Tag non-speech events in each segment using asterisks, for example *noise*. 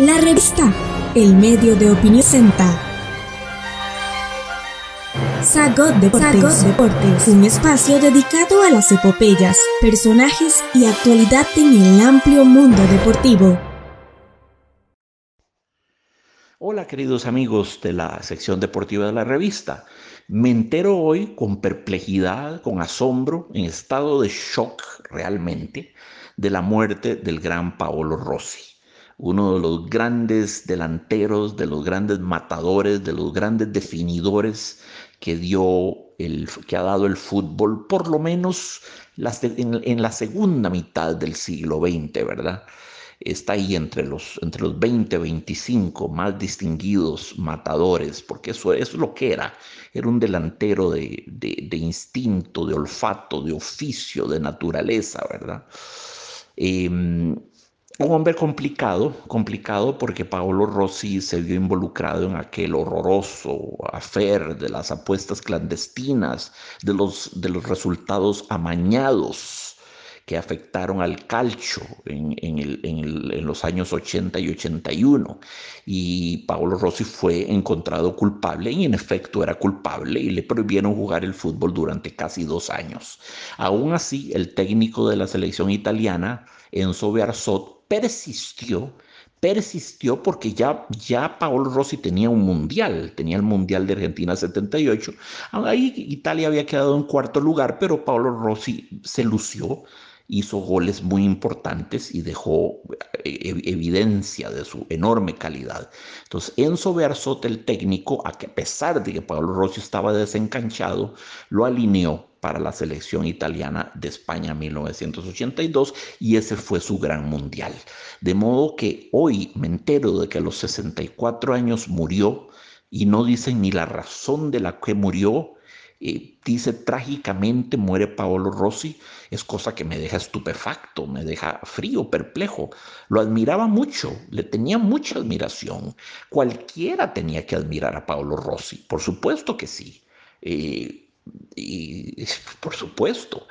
La revista El Medio de Opinión Senta. Sagot Deportes, Deportes, un espacio dedicado a las epopeyas, personajes y actualidad en el amplio mundo deportivo. Hola queridos amigos de la sección deportiva de la revista. Me entero hoy con perplejidad, con asombro, en estado de shock realmente, de la muerte del gran Paolo Rossi uno de los grandes delanteros, de los grandes matadores, de los grandes definidores que dio el, que ha dado el fútbol, por lo menos en, la segunda mitad del siglo XX, ¿verdad? Está ahí entre los, entre los 20, 25 más distinguidos matadores, porque eso, es lo que era. Era un delantero de, de, de instinto, de olfato, de oficio, de naturaleza, ¿verdad? Eh, un hombre complicado, complicado porque Paolo Rossi se vio involucrado en aquel horroroso afer de las apuestas clandestinas, de los, de los resultados amañados que afectaron al calcio en, en, los años 80 y 81. Y Paolo Rossi fue encontrado culpable y en efecto era culpable y le prohibieron jugar el fútbol durante casi dos años. Aún así, el técnico de la selección italiana, Enzo Bearzot, persistió, persistió porque ya, ya Paolo Rossi tenía un mundial, tenía el mundial de Argentina 78. Ahí Italia había quedado en cuarto lugar, pero Paolo Rossi se lució, hizo goles muy importantes y dejó eh, evidencia de su enorme calidad. Entonces, Enzo Bearzot, el técnico, a, que a pesar de que Paolo Rossi estaba desencanchado, lo alineó para la selección italiana de España 1982 y ese fue su gran mundial. De modo que hoy me entero de que a los 64 años murió y no dicen ni la razón de la que murió. Eh, dice trágicamente muere Paolo Rossi, es cosa que me deja estupefacto, me deja frío, perplejo. Lo admiraba mucho, le tenía mucha admiración. Cualquiera tenía que admirar a Paolo Rossi, por supuesto que sí. Eh, y *laughs* por supuesto.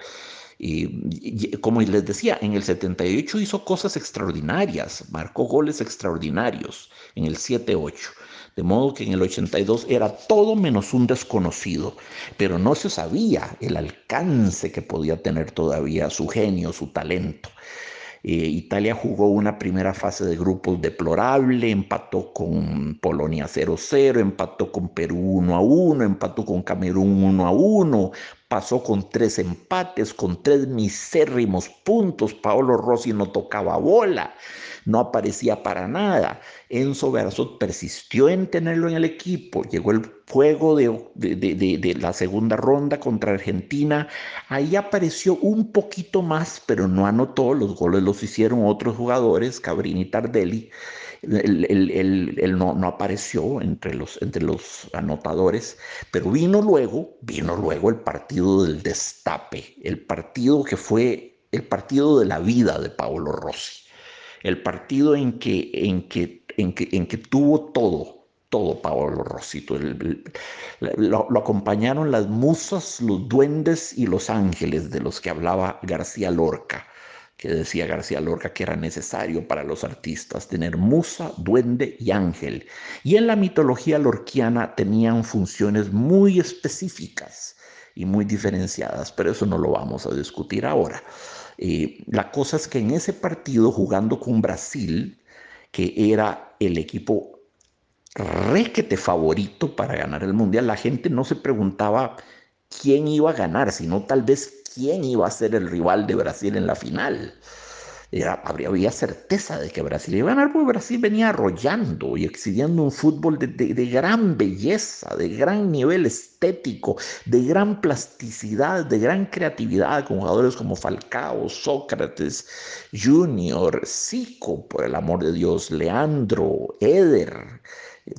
Y, como les decía, en el 78 hizo cosas extraordinarias, marcó goles extraordinarios en el 7-8. De modo que en el 82 era todo menos un desconocido, pero no se sabía el alcance que podía tener todavía su genio, su talento. Eh, Italia jugó una primera fase de grupos deplorable, empató con Polonia 0-0, empató con Perú 1-1, empató con Camerún 1-1, pasó con tres empates, con tres misérrimos puntos. Paolo Rossi no tocaba bola no aparecía para nada. Enzo Berzot persistió en tenerlo en el equipo, llegó el juego de, de, la segunda ronda contra Argentina, ahí apareció un poquito más, pero no anotó, los goles los hicieron otros jugadores, Cabrini y Tardelli. Él, no, no, apareció entre los, entre los anotadores, pero vino luego, vino luego el partido del destape, el partido que fue el partido de la vida de Paolo Rossi el partido en que, en que, en que, en que tuvo todo, todo Paolo Rosito. lo, acompañaron las musas, los duendes y los ángeles de los que hablaba García Lorca, que decía García Lorca que era necesario para los artistas tener musa, duende y ángel. Y en la mitología lorquiana tenían funciones muy específicas y muy diferenciadas, pero eso no lo vamos a discutir ahora. Eh, la cosa es que en ese partido, jugando con Brasil, que era el equipo favorito para ganar el mundial, la gente no se preguntaba quién iba a ganar, sino tal vez quién iba a ser el rival de Brasil en la final habría, había certeza de que Brasil iba a ganar, porque Brasil venía arrollando y exhibiendo un fútbol de, de, gran belleza, de gran nivel estético, de gran plasticidad, de gran creatividad, con jugadores como Falcao, Sócrates, Junior, Zico, por el amor de Dios, Leandro, Eder.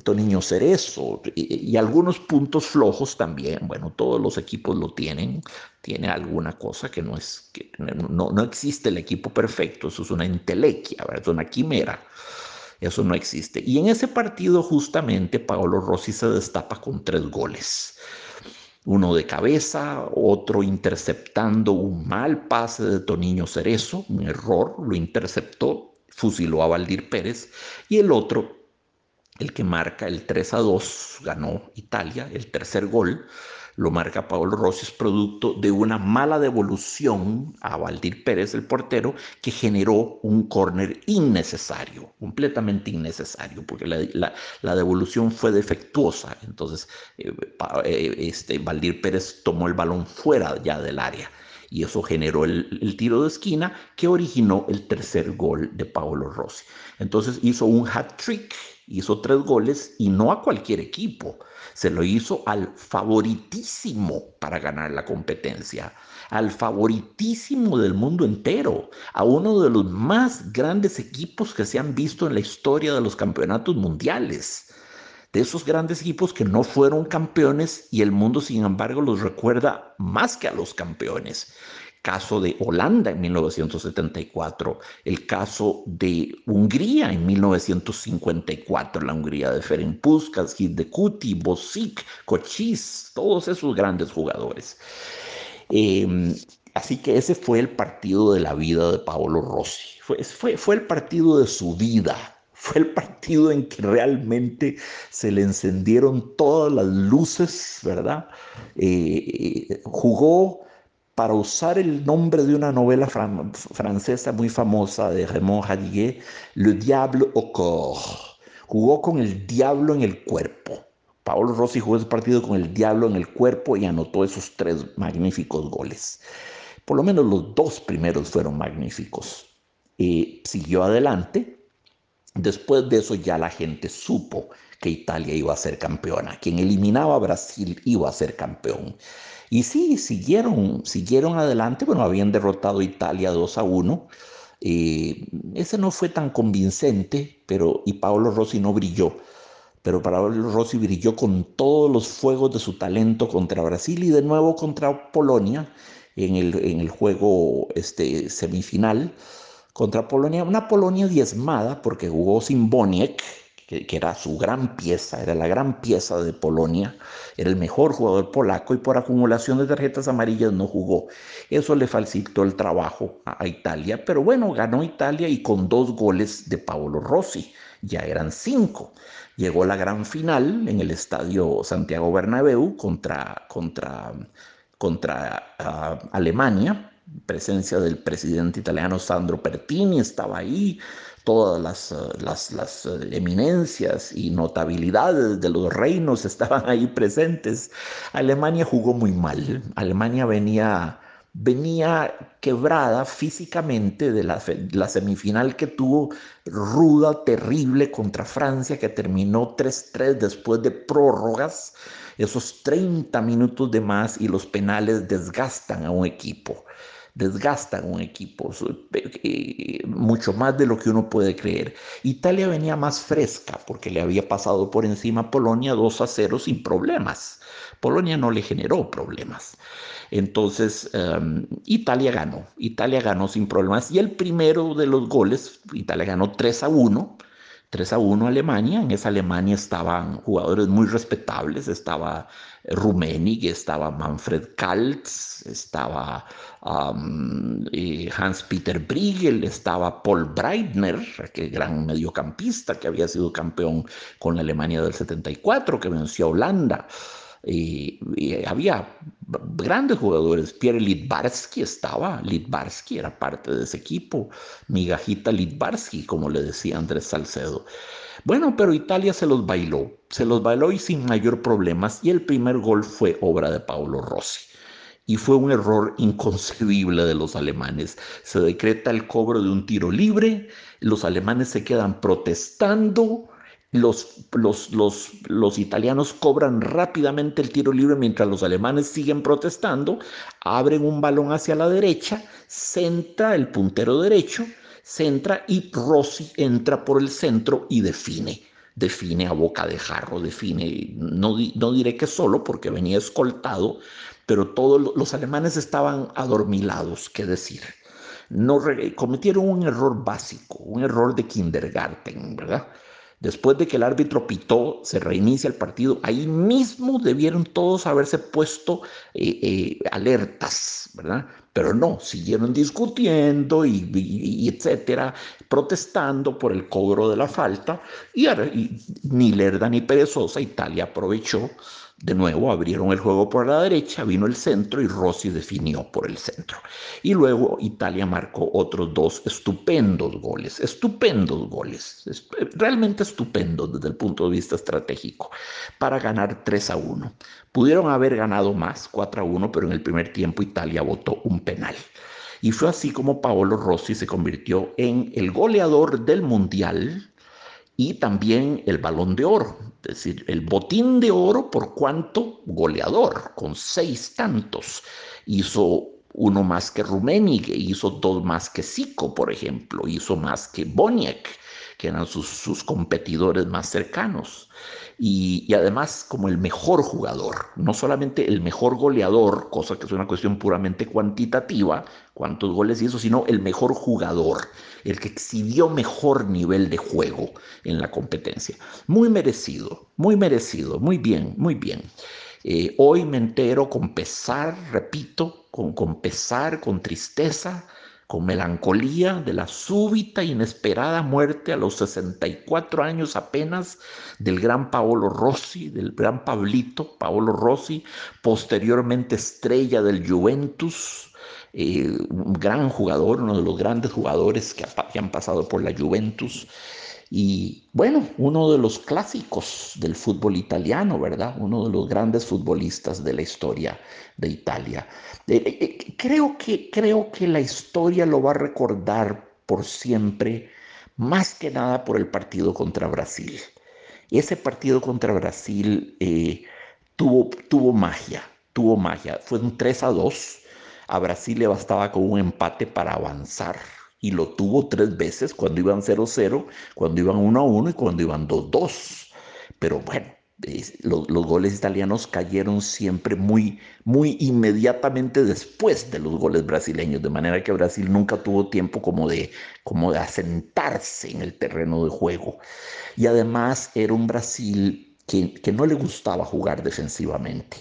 Toniño Cerezo y, algunos puntos flojos también. Bueno, todos los equipos lo tienen. Tiene alguna cosa que no es, que no, no existe el equipo perfecto. Eso es una entelequia, es una quimera. Eso no existe. Y en ese partido justamente Paolo Rossi se destapa con tres goles. Uno de cabeza, otro interceptando un mal pase de Toniño Cerezo, un error, lo interceptó fusiló a Valdir Pérez, y el otro, el que marca el 3 a 2, ganó Italia, el tercer gol, lo marca Paolo Rossi, es producto de una mala devolución a Valdir Pérez, el portero, que generó un córner innecesario, completamente innecesario, porque la, devolución fue defectuosa. Entonces, eh, eh, este, Valdir Pérez tomó el balón fuera ya del área y eso generó el, tiro de esquina que originó el tercer gol de Paolo Rossi. Entonces hizo un hat-trick, hizo tres goles y no a cualquier equipo, se lo hizo al favoritísimo para ganar la competencia, al favoritísimo del mundo entero, a uno de los más grandes equipos que se han visto en la historia de los campeonatos mundiales de esos grandes equipos que no fueron campeones y el mundo sin embargo los recuerda más que a los campeones. Caso de Holanda en 1974, el caso de Hungría en 1954, la Hungría de Ferenc Puskas, de Kuti, Bosic, Cochis, todos esos grandes jugadores. Em, así que ese fue el partido de la vida de Paolo Rossi, fue, fue, fue el partido de su vida, fue el partido en que realmente se le encendieron todas las luces, ¿verdad? Eh, jugó para usar el nombre de una novela francesa muy famosa de Raymond Hadiguet, Le Diable au corps. Jugó con el diablo en el cuerpo. Paolo Rossi jugó ese partido con el diablo en el cuerpo y anotó esos tres magníficos goles. Por lo menos los dos primeros fueron magníficos. Eh, siguió adelante, Después de eso ya la gente supo que Italia iba a ser campeona. Quien eliminaba a Brasil iba a ser campeón. Y sí, siguieron, siguieron adelante. Bueno, habían derrotado a Italia 2 a 1. Eh, ese no fue tan convincente, pero y Paolo Rossi no brilló. Pero Paolo Rossi brilló con todos los fuegos de su talento contra Brasil y de nuevo contra Polonia en el, en el juego este, semifinal contra Polonia, una Polonia diezmada porque jugó sin Boniek, que, era su gran pieza, era la gran pieza de Polonia, era el mejor jugador polaco y por acumulación de tarjetas amarillas no jugó. Eso le facilitó el trabajo a, Italia, pero bueno, ganó Italia y con dos goles de Paolo Rossi, ya eran cinco. Llegó la gran final en el estadio Santiago Bernabéu contra, contra, contra ah, Alemania, presencia del presidente italiano Sandro Pertini estaba ahí, todas las, eh, las, las, eh, eminencias y notabilidades de los reinos *laughs* estaban ahí presentes. Alemania jugó muy mal, Alemania venía, venía quebrada físicamente de la, la semifinal que tuvo ruda, terrible contra Francia, que terminó 3-3 después de prórrogas. Esos 30 minutos de más y los penales desgastan a un equipo desgastan un equipo mucho más de lo que uno puede creer. Italia venía más fresca porque le había pasado por encima a Polonia 2 a 0 sin problemas. Polonia no le generó problemas. Entonces, em, Italia ganó. Italia ganó sin problemas. Y el primero de los goles, Italia ganó 3 a 1 3 a 1 Alemania. En esa Alemania estaban jugadores muy respetables. Estaba Rummenigge, estaba Manfred Kaltz, estaba eh, Hans-Peter Briegel, estaba Paul Breitner, aquel gran mediocampista que había sido campeón con la Alemania del 74, que venció a Holanda. Y, había grandes jugadores. Pierre Litvarsky estaba, Litvarsky era parte de ese equipo, Migajita Litvarsky, como le decía Andrés Salcedo. Bueno, pero Italia se los bailó, se los bailó y sin mayor problemas, y el primer gol fue obra de Paolo Rossi. Y fue un error inconcebible de los alemanes. Se decreta el cobro de un tiro libre, los alemanes se quedan protestando, los, los, los, los, italianos cobran rápidamente el tiro libre mientras los alemanes siguen protestando, abren un balón hacia la derecha, centra el puntero derecho, centra y Rossi entra por el centro y define. Define a boca de jarro, define, no, no diré que solo porque venía escoltado, pero todos los alemanes estaban adormilados, qué decir. No, cometieron un error básico, un error de kindergarten, ¿verdad? Después de que el árbitro pitó, se reinicia el partido. Ahí mismo debieron todos haberse puesto eh, eh, alertas, ¿verdad? Pero no, siguieron discutiendo y, etcétera, protestando por el cobro de la falta. Y, y ni lerda ni perezosa, Italia aprovechó de nuevo abrieron el juego por la derecha, vino el centro y Rossi definió por el centro. Y luego Italia marcó otros dos estupendos goles, estupendos goles, realmente estupendos desde el punto de vista estratégico, para ganar 3 a 1. Pudieron haber ganado más, 4 a 1, pero en el primer tiempo Italia votó un penal. Y fue así como Paolo Rossi se convirtió en el goleador del Mundial y también el balón de oro, es decir, el botín de oro por cuanto goleador, con seis tantos. Hizo uno más que Rummenigge, hizo dos más que Zico, por ejemplo, hizo más que Boniek, que eran sus, sus competidores más cercanos y, además como el mejor jugador, no solamente el mejor goleador, cosa que es una cuestión puramente cuantitativa, cuántos goles hizo, sino el mejor jugador, el que exhibió mejor nivel de juego en la competencia. Muy merecido, muy merecido, muy bien, muy bien. Eh, hoy me entero con pesar, repito, con, con pesar, con tristeza, con melancolía de la súbita e inesperada muerte a los 64 años apenas del gran Paolo Rossi, del gran Pablito Paolo Rossi, posteriormente estrella del Juventus, eh, un gran jugador, uno de los grandes jugadores que, que han pasado por la Juventus. Y bueno, uno de los clásicos del fútbol italiano, ¿verdad? Uno de los grandes futbolistas de la historia de Italia. Eh, eh, eh, creo, que, creo que la historia lo va a recordar por siempre, más que nada por el partido contra Brasil. Ese partido contra Brasil tuvo, tuvo magia, tuvo magia. Fue un 3 a 2. A Brasil le bastaba con un empate para avanzar y lo tuvo tres veces cuando iban 0-0, cuando iban 1-1 y cuando iban 2-2. Pero bueno, los, los, goles italianos cayeron siempre muy, muy inmediatamente después de los goles brasileños, de manera que Brasil nunca tuvo tiempo como de, como de asentarse en el terreno de juego. Y además era un Brasil que, que no le gustaba jugar defensivamente.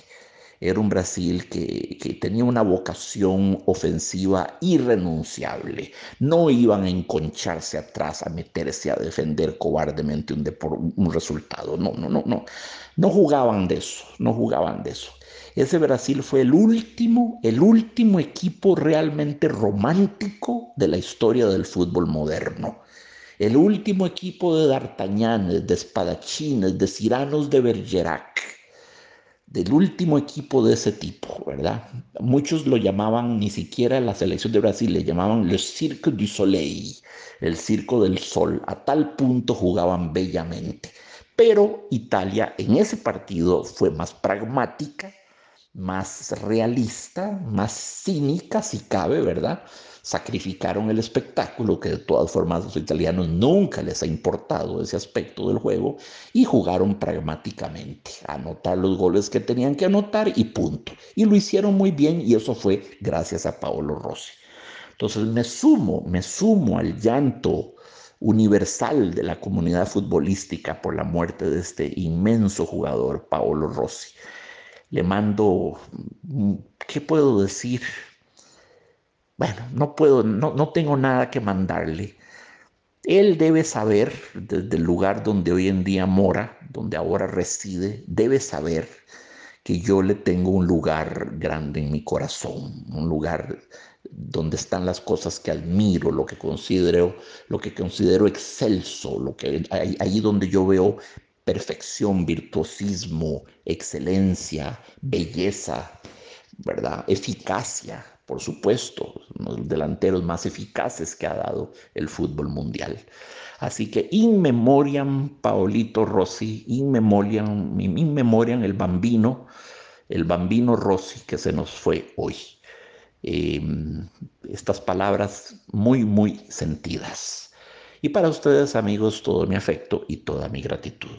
Era un Brasil que, tenía una vocación ofensiva irrenunciable. No iban a enconcharse atrás, a meterse a defender cobardemente un, resultado. No, no, no, no. No jugaban de eso, no jugaban de eso. Ese Brasil fue el último, el último equipo realmente romántico de la historia del fútbol moderno. El último equipo de D'Artagnans, de espadachines, de ciranos de Bergerac del último equipo de ese tipo, ¿verdad? Muchos lo llamaban, ni siquiera la selección de Brasil, le llamaban le Cirque du Soleil, el circo del sol. A tal punto jugaban bellamente. Pero Italia en ese partido fue más pragmática, más realista, más cínica, si cabe, ¿verdad? Sacrificaron el espectáculo, que de todas formas a los italianos nunca les ha importado ese aspecto del juego, y jugaron pragmáticamente, anotar los goles que tenían que anotar y punto. Y lo hicieron muy bien y eso fue gracias a Paolo Rossi. Entonces me sumo, me sumo al llanto universal de la comunidad futbolística por la muerte de este inmenso jugador, Paolo Rossi. Le mando, ¿qué puedo decir? Bueno, no puedo, no, no tengo nada que mandarle. Él debe saber, desde el lugar donde hoy en día mora, donde ahora reside, debe saber que yo le tengo un lugar grande en mi corazón, un lugar donde están las cosas que admiro, lo que considero, lo que considero excelso, lo que ahí donde yo veo perfección, virtuosismo, excelencia, belleza, ¿verdad? Eficacia por supuesto, los delanteros más eficaces que ha dado el fútbol mundial. Así que in memoriam Paolito Rossi, in memoriam, in memoriam el bambino, el bambino Rossi que se nos fue hoy. Em, estas palabras muy, muy sentidas. Y para ustedes, amigos, todo mi afecto y toda mi gratitud.